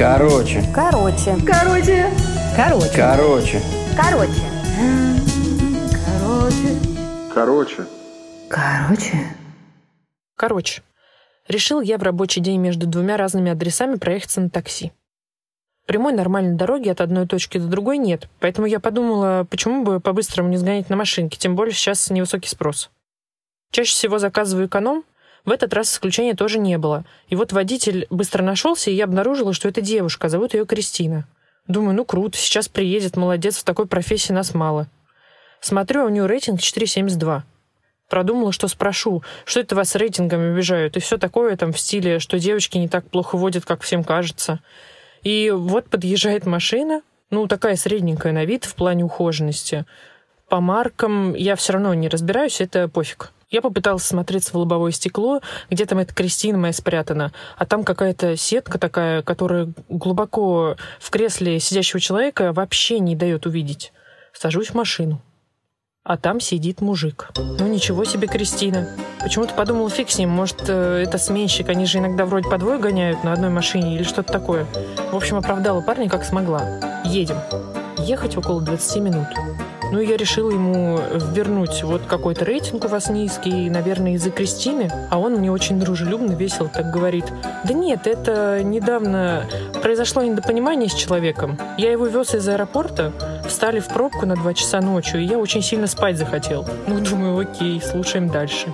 Короче. Короче. Короче. Короче. Короче. Короче. Короче. Короче. Короче. Короче, решил я в рабочий день между двумя разными адресами проехаться на такси. Прямой нормальной дороги от одной точки до другой нет, поэтому я подумала, почему бы по-быстрому не сгонять на машинке, тем более сейчас невысокий спрос. Чаще всего заказываю эконом, в этот раз исключения тоже не было. И вот водитель быстро нашелся, и я обнаружила, что это девушка, а зовут ее Кристина. Думаю, ну круто, сейчас приедет, молодец, в такой профессии нас мало. Смотрю, а у нее рейтинг 4,72. Продумала, что спрошу, что это вас рейтингами обижают, и все такое там в стиле, что девочки не так плохо водят, как всем кажется. И вот подъезжает машина, ну, такая средненькая на вид в плане ухоженности. По маркам я все равно не разбираюсь, это пофиг. Я попыталась смотреться в лобовое стекло, где там эта Кристина моя спрятана, а там какая-то сетка такая, которая глубоко в кресле сидящего человека вообще не дает увидеть. Сажусь в машину. А там сидит мужик. Ну ничего себе, Кристина. Почему-то подумала, фиг с ним, может, э, это сменщик, они же иногда вроде по двое гоняют на одной машине или что-то такое. В общем, оправдала парня как смогла. Едем. Ехать около 20 минут. Ну, я решила ему вернуть вот какой-то рейтинг у вас низкий, наверное, из-за Кристины. А он мне очень дружелюбно, весело так говорит. Да нет, это недавно произошло недопонимание с человеком. Я его вез из аэропорта, встали в пробку на два часа ночью, и я очень сильно спать захотел. Ну, думаю, окей, слушаем дальше.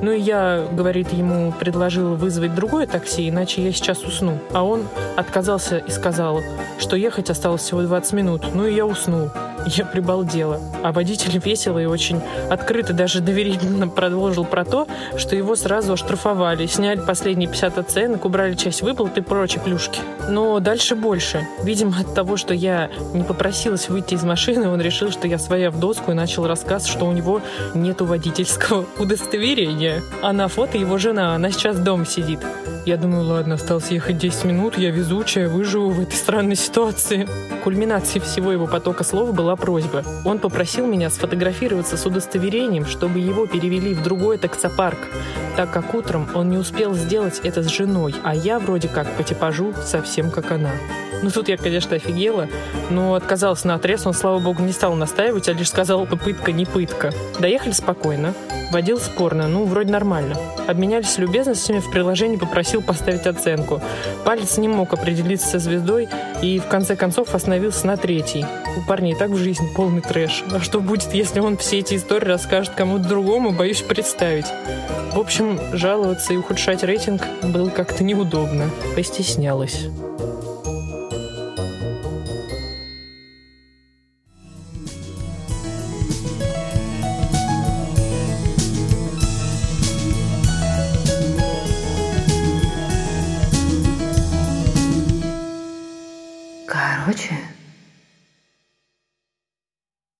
Ну и я, говорит, ему предложила вызвать другое такси, иначе я сейчас усну. А он отказался и сказал, что ехать осталось всего 20 минут. Ну и я уснул. Я прибалдела. А водитель весело и очень открыто, даже доверительно продолжил про то, что его сразу оштрафовали, сняли последние 50 оценок, убрали часть выплат и прочие плюшки. Но дальше больше. Видимо, от того, что я не попросилась выйти из машины, он решил, что я своя в доску и начал рассказ, что у него нету водительского удостоверения. А на фото его жена, она сейчас дома сидит. Я думаю, ладно, осталось ехать 10 минут, я везучая, выживу в этой странной ситуации. Кульминацией всего его потока слов была просьба. Он попросил меня сфотографироваться с удостоверением, чтобы его перевели в другой таксопарк, так как утром он не успел сделать это с женой, а я вроде как по типажу совсем как она. Ну тут я, конечно, офигела, но отказался на отрез, он, слава богу, не стал настаивать, а лишь сказал попытка не пытка. Доехали спокойно, водил спорно, ну, вроде нормально. Обменялись любезностями, в приложении попросил поставить оценку. Палец не мог определиться со звездой и в конце концов остановился на третий. У парней так в жизни полный трэш. А что будет, если он все эти истории расскажет кому-то другому, боюсь представить. В общем, жаловаться и ухудшать рейтинг было как-то неудобно. Постеснялась. Короче.